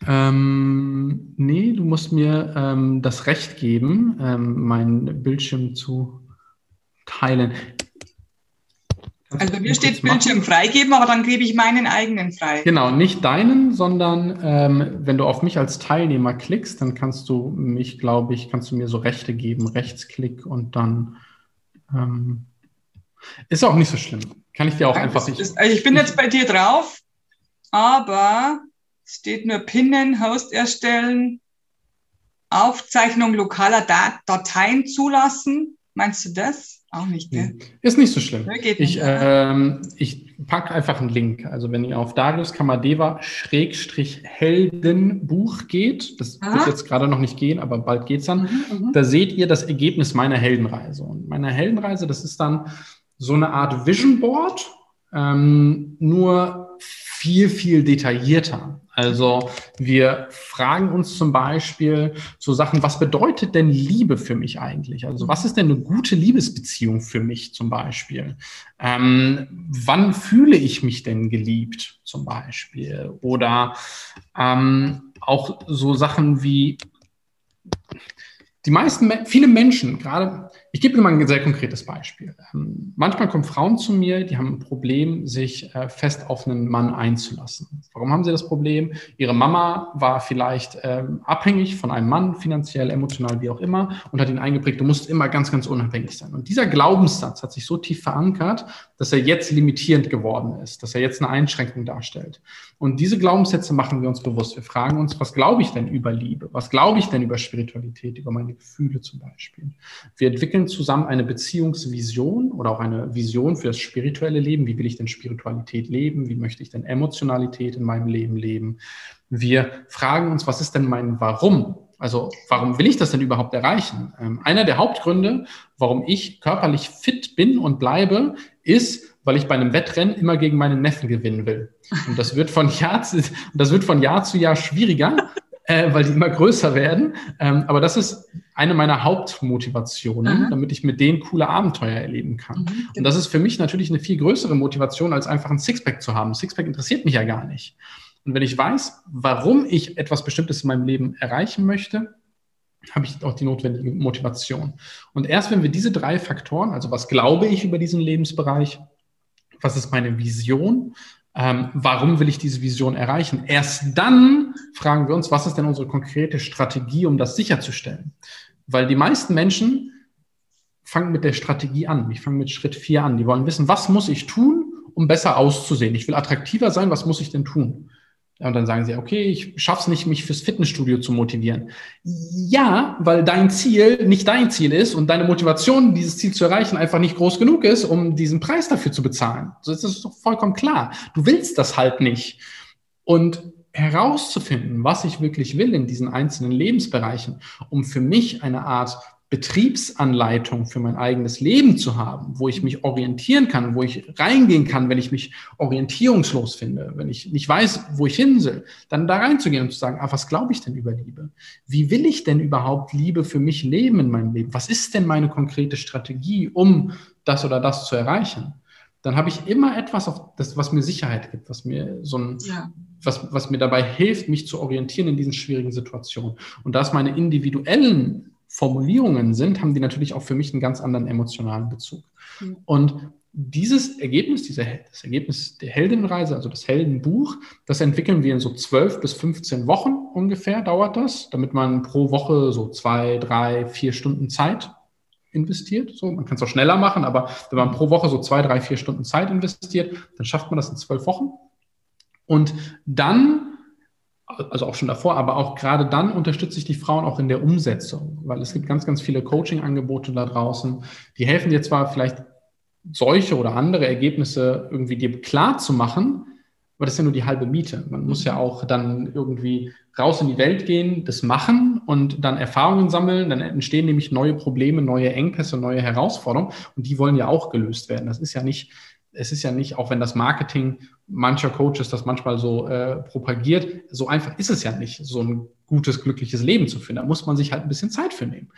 Ähm, nee, du musst mir ähm, das Recht geben, ähm, meinen Bildschirm zu teilen. Also bei mir steht Bildschirm freigeben, aber dann gebe ich meinen eigenen frei. Genau, nicht deinen, sondern ähm, wenn du auf mich als Teilnehmer klickst, dann kannst du mich, glaube ich, kannst du mir so Rechte geben, Rechtsklick und dann Ähm, ist auch nicht so schlimm. Kann ich dir auch Nein, einfach ist- Also ich bin jetzt bei dir drauf, aber steht nur Pinnen, Host erstellen, Aufzeichnung lokaler Dat Dateien zulassen. Meinst du das? Auch nicht, gell? Ist nicht so schlimm. Geht Ich, nicht. ähm, ich packe einfach einen Link. Also wenn ihr auf Darius Kamadeva Schrägstrich Heldenbuch geht, das Aha. wird jetzt gerade noch nicht gehen, aber bald geht's dann, Mhm, mhm. da seht ihr das Ergebnis meiner Heldenreise. Und meine Heldenreise, das ist dann so eine Art Vision Board, ähm, nur viel, viel detaillierter. Also wir fragen uns zum Beispiel so Sachen, was bedeutet denn Liebe für mich eigentlich? Also was ist denn eine gute Liebesbeziehung für mich zum Beispiel? Ähm, wann fühle ich mich denn geliebt zum Beispiel? Oder ähm, auch so Sachen wie die meisten, Me- viele Menschen, gerade, ich gebe dir mal ein sehr konkretes Beispiel. Ähm, manchmal kommen Frauen zu mir, die haben ein Problem, sich äh, fest auf einen Mann einzulassen. Warum haben sie das Problem? Ihre Mama war vielleicht ähm, abhängig von einem Mann, finanziell, emotional, wie auch immer, und hat ihn eingeprägt, du musst immer ganz, ganz unabhängig sein. Und dieser Glaubenssatz hat sich so tief verankert, dass er jetzt limitierend geworden ist, dass er jetzt eine Einschränkung darstellt. Und diese Glaubenssätze machen wir uns bewusst. Wir fragen uns, was glaube ich denn über Liebe? Was glaube ich denn über Spiritualität, über meine Gefühle zum Beispiel? Wir entwickeln zusammen eine Beziehungsvision oder auch eine Vision für das spirituelle Leben. Wie will ich denn Spiritualität leben? Wie möchte ich denn Emotionalität in meinem Leben leben? Wir fragen uns, was ist denn mein Warum? Also warum will ich das denn überhaupt erreichen? Ähm, einer der Hauptgründe, warum ich körperlich fit bin und bleibe, ist, weil ich bei einem Wettrennen immer gegen meinen Neffen gewinnen will. Und das wird von Jahr zu, das wird von Jahr, zu Jahr schwieriger, äh, weil die immer größer werden. Ähm, aber das ist eine meiner Hauptmotivationen, Aha. damit ich mit denen coole Abenteuer erleben kann. Mhm, Und das ist für mich natürlich eine viel größere Motivation, als einfach ein Sixpack zu haben. Sixpack interessiert mich ja gar nicht. Und wenn ich weiß, warum ich etwas Bestimmtes in meinem Leben erreichen möchte, habe ich auch die notwendige Motivation. Und erst wenn wir diese drei Faktoren, also was glaube ich über diesen Lebensbereich, was ist meine Vision, ähm, warum will ich diese Vision erreichen, erst dann fragen wir uns, was ist denn unsere konkrete Strategie, um das sicherzustellen. Weil die meisten Menschen fangen mit der Strategie an. Ich fange mit Schritt vier an. Die wollen wissen, was muss ich tun, um besser auszusehen. Ich will attraktiver sein, was muss ich denn tun? Ja, und dann sagen sie, okay, ich schaff's nicht, mich fürs Fitnessstudio zu motivieren. Ja, weil dein Ziel nicht dein Ziel ist und deine Motivation, dieses Ziel zu erreichen, einfach nicht groß genug ist, um diesen Preis dafür zu bezahlen. Das ist doch vollkommen klar. Du willst das halt nicht. Und herauszufinden, was ich wirklich will in diesen einzelnen Lebensbereichen, um für mich eine Art Betriebsanleitung für mein eigenes Leben zu haben, wo ich mich orientieren kann, wo ich reingehen kann, wenn ich mich orientierungslos finde, wenn ich nicht weiß, wo ich hin will, dann da reinzugehen und zu sagen, ah, was glaube ich denn über Liebe? Wie will ich denn überhaupt Liebe für mich leben in meinem Leben? Was ist denn meine konkrete Strategie, um das oder das zu erreichen? Dann habe ich immer etwas, auf das, was mir Sicherheit gibt, was mir so ein, Ja. was, was mir dabei hilft, mich zu orientieren in diesen schwierigen Situationen. Und da es meine individuellen Formulierungen sind, haben die natürlich auch für mich einen ganz anderen emotionalen Bezug. Mhm. Und dieses Ergebnis, diese, das Ergebnis der Heldenreise, also das Heldenbuch, das entwickeln wir in so 12 bis 15 Wochen ungefähr, dauert das, damit man pro Woche so zwei, drei, vier Stunden Zeit investiert. So, man kann es auch schneller machen, aber wenn man pro Woche so zwei, drei, vier Stunden Zeit investiert, dann schafft man das in zwölf Wochen. Und dann also auch schon davor, aber auch gerade dann unterstütze ich die Frauen auch in der Umsetzung, weil es gibt ganz, ganz viele Coaching-Angebote da draußen, die helfen dir zwar vielleicht solche oder andere Ergebnisse irgendwie dir klar zu machen, aber das ist ja nur die halbe Miete. Man muss ja auch dann irgendwie raus in die Welt gehen, das machen und dann Erfahrungen sammeln. Dann entstehen nämlich neue Probleme, neue Engpässe, neue Herausforderungen und die wollen ja auch gelöst werden. Das ist ja nicht, es ist ja nicht, auch wenn das Marketing mancher Coaches das manchmal so äh, propagiert, so einfach ist es ja nicht, so ein gutes, glückliches Leben zu finden. Da muss man sich halt ein bisschen Zeit für nehmen.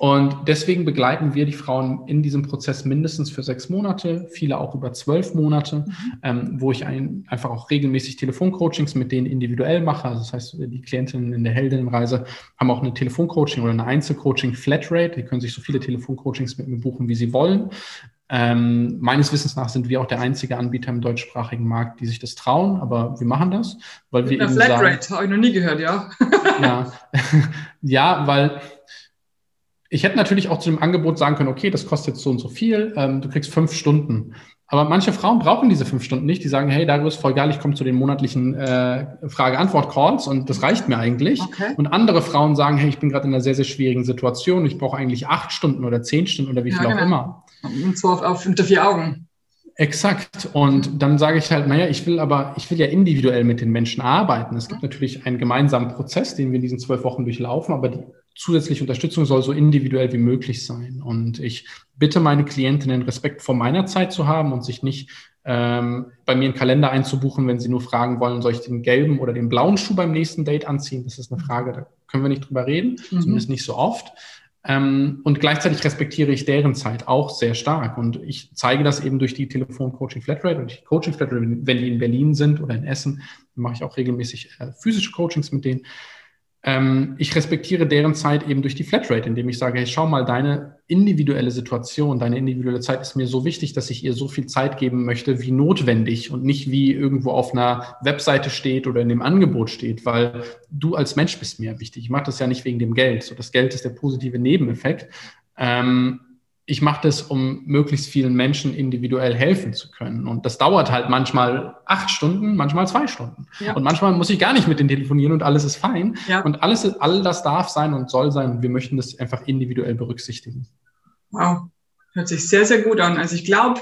Und deswegen begleiten wir die Frauen in diesem Prozess mindestens für sechs Monate, viele auch über zwölf Monate, mhm. ähm, wo ich ein, einfach auch regelmäßig Telefoncoachings mit denen individuell mache. Also das heißt, die Klientinnen in der Heldinnenreise haben auch eine Telefoncoaching oder eine Einzelcoaching Flatrate. Die können sich so viele Telefoncoachings mit mir buchen, wie sie wollen. Ähm, meines Wissens nach sind wir auch der einzige Anbieter im deutschsprachigen Markt, die sich das trauen, aber wir machen das, weil Mit wir eben Flatrate sagen, habe ich noch nie gehört, ja. ja, ja, weil Ich hätte natürlich auch zu dem Angebot sagen können, okay, das kostet jetzt so und so viel, ähm, du kriegst fünf Stunden. Aber manche Frauen brauchen diese fünf Stunden nicht. Die sagen, hey, Darius, voll geil, ich komme zu den monatlichen äh, Frage-Antwort-Calls und das reicht mir eigentlich. Okay. Und andere Frauen sagen, hey, ich bin gerade in einer sehr, sehr schwierigen Situation. Ich brauche eigentlich acht Stunden oder zehn Stunden oder wie viel ja, genau. auch immer. Und zwar auf, auf unter vier Augen. Exakt. Und dann sage ich halt, naja, ich will aber, ich will ja individuell mit den Menschen arbeiten. Es gibt natürlich einen gemeinsamen Prozess, den wir in diesen zwölf Wochen durchlaufen, aber die zusätzliche Unterstützung soll so individuell wie möglich sein. Und ich bitte meine Klientinnen, Respekt vor meiner Zeit zu haben und sich nicht ähm, bei mir einen Kalender einzubuchen, wenn sie nur fragen wollen, soll ich den gelben oder den blauen Schuh beim nächsten Date anziehen? Das ist eine Frage, da können wir nicht drüber reden, mhm. zumindest nicht so oft. Ähm, und gleichzeitig respektiere ich deren Zeit auch sehr stark. Und ich zeige das eben durch die Telefon-Coaching Flatrate und die Coaching Flatrate, wenn die in Berlin sind oder in Essen, mache ich auch regelmäßig äh, physische Coachings mit denen. Ähm, ich respektiere deren Zeit eben durch die Flatrate, indem ich sage, hey, schau mal, deine individuelle Situation, deine individuelle Zeit ist mir so wichtig, dass ich ihr so viel Zeit geben möchte, wie notwendig und nicht wie irgendwo auf einer Webseite steht oder in dem Angebot steht, weil du als Mensch bist mir wichtig. Ich mache das ja nicht wegen dem Geld. So, das Geld ist der positive Nebeneffekt. Ähm, ich mache das, um möglichst vielen Menschen individuell helfen zu können. Und das dauert halt manchmal acht Stunden, manchmal zwei Stunden. Ja. Und manchmal muss ich gar nicht mit denen telefonieren und alles ist fein. Ja. Und alles, all das darf sein und soll sein. Und wir möchten das einfach individuell berücksichtigen. Wow, hört sich sehr, sehr gut an. Also ich glaube,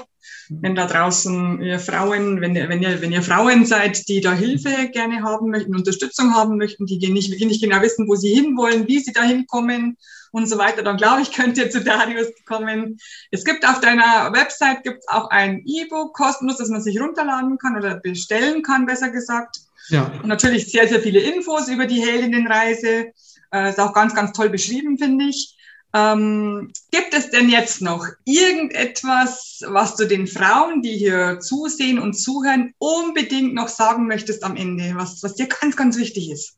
wenn da draußen ihr Frauen, wenn ihr, wenn ihr, wenn ihr Frauen seid, die da Hilfe gerne haben möchten, Unterstützung haben möchten, die nicht, nicht genau wissen, wo sie hinwollen, wie sie da hinkommen und so weiter, dann glaube ich, könnt ihr zu Darius kommen. Es gibt auf deiner Website gibt's auch ein E-Book kostenlos, das man sich runterladen kann oder bestellen kann, besser gesagt. Ja. Und natürlich sehr, sehr viele Infos über die Heldinnenreise. Äh, ist auch ganz, ganz toll beschrieben, finde ich. Ähm, gibt es denn jetzt noch irgendetwas, was du den Frauen, die hier zusehen und zuhören, unbedingt noch sagen möchtest am Ende, was, was dir ganz, ganz wichtig ist?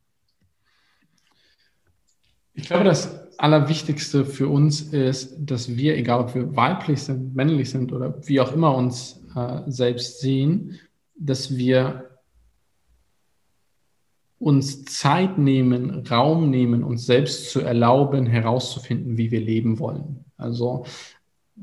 Ich glaube, das Allerwichtigste für uns ist, dass wir, egal ob wir weiblich sind, männlich sind oder wie auch immer uns äh, selbst sehen, dass wir uns Zeit nehmen, Raum nehmen, uns selbst zu erlauben, herauszufinden, wie wir leben wollen. Also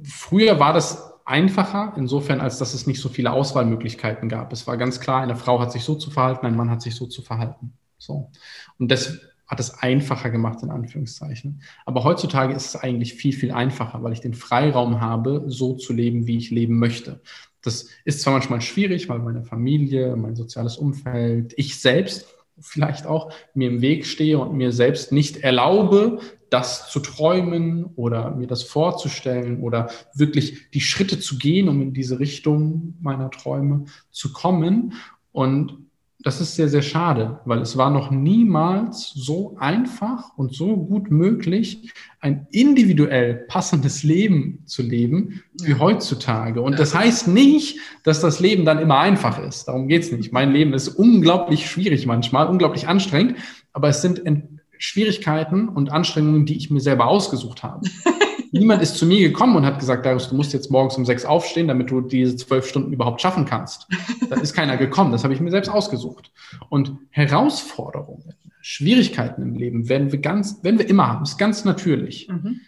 früher war das einfacher, insofern, als dass es nicht so viele Auswahlmöglichkeiten gab. Es war ganz klar, eine Frau hat sich so zu verhalten, ein Mann hat sich so zu verhalten. So. Und das hat es einfacher gemacht, in Anführungszeichen. Aber heutzutage ist es eigentlich viel, viel einfacher, weil ich den Freiraum habe, so zu leben, wie ich leben möchte. Das ist zwar manchmal schwierig, weil meine Familie, mein soziales Umfeld, ich selbst vielleicht auch mir im Weg stehe und mir selbst nicht erlaube, das zu träumen oder mir das vorzustellen oder wirklich die Schritte zu gehen, um in diese Richtung meiner Träume zu kommen. Und das ist sehr, sehr schade, weil es war noch niemals so einfach und so gut möglich, ein individuell passendes Leben zu leben wie heutzutage. Und das heißt nicht, dass das Leben dann immer einfach ist. Darum geht's nicht. Mein Leben ist unglaublich schwierig manchmal, unglaublich anstrengend, aber es sind Schwierigkeiten und Anstrengungen, die ich mir selber ausgesucht habe. Niemand ist zu mir gekommen und hat gesagt, Darius, du musst jetzt morgens um sechs aufstehen, damit du diese zwölf Stunden überhaupt schaffen kannst. Da ist keiner gekommen. Das habe ich mir selbst ausgesucht. Und Herausforderungen, Schwierigkeiten im Leben werden wir ganz, werden wir immer haben. Ist ganz natürlich. Mhm.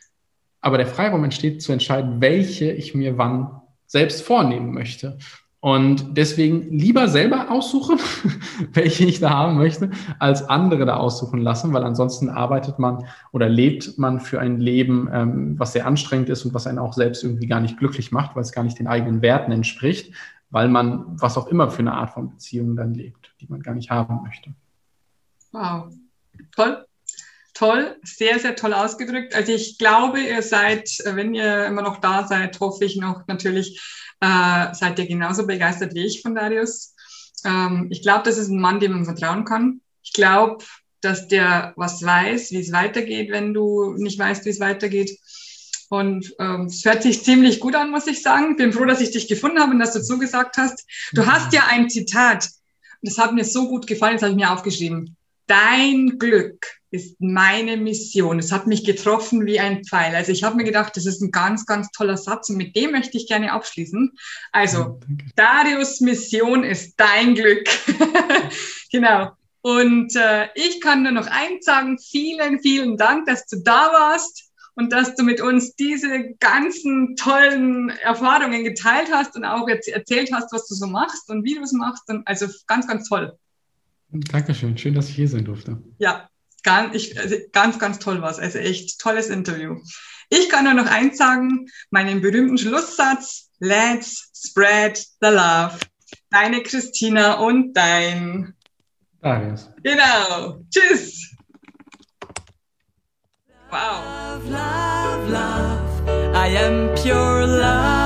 Aber der Freiraum entsteht zu entscheiden, welche ich mir wann selbst vornehmen möchte. Und deswegen lieber selber aussuchen, welche ich da haben möchte, als andere da aussuchen lassen, weil ansonsten arbeitet man oder lebt man für ein Leben, ähm, was sehr anstrengend ist und was einen auch selbst irgendwie gar nicht glücklich macht, weil es gar nicht den eigenen Werten entspricht, weil man was auch immer für eine Art von Beziehung dann lebt, die man gar nicht haben möchte. Wow, toll toll, sehr, sehr toll ausgedrückt. Also ich glaube, ihr seid, wenn ihr immer noch da seid, hoffe ich noch natürlich, äh, seid ihr genauso begeistert wie ich von Darius. Ähm, ich glaube, das ist ein Mann, dem man vertrauen kann. Ich glaube, dass der was weiß, wie es weitergeht, wenn du nicht weißt, wie es weitergeht. Und ähm, es hört sich ziemlich gut an, muss ich sagen. Bin froh, dass ich dich gefunden habe und dass du zugesagt hast. Du hast ja ein Zitat. Das hat mir so gut gefallen, das habe ich mir aufgeschrieben. Dein Glück ist meine Mission. Es hat mich getroffen wie ein Pfeil. Also ich habe mir gedacht, das ist ein ganz, ganz toller Satz und mit dem möchte ich gerne abschließen. Also, Darius Mission ist dein Glück. genau. Und äh, ich kann nur noch eins sagen, vielen, vielen Dank, dass du da warst. und dass du mit uns diese ganzen tollen Erfahrungen geteilt hast und auch jetzt erzählt hast, was du so machst und wie du es machst. Und also ganz, ganz toll. Dankeschön, schön, dass ich hier sein durfte. Ja, ganz, ich, also ganz, ganz toll war es. Also echt tolles Interview. Ich kann nur noch eins sagen, meinen berühmten Schlusssatz, let's spread the love. Deine Christina und dein Darius. Genau. Tschüss. Wow. Love, love, love. I am pure love.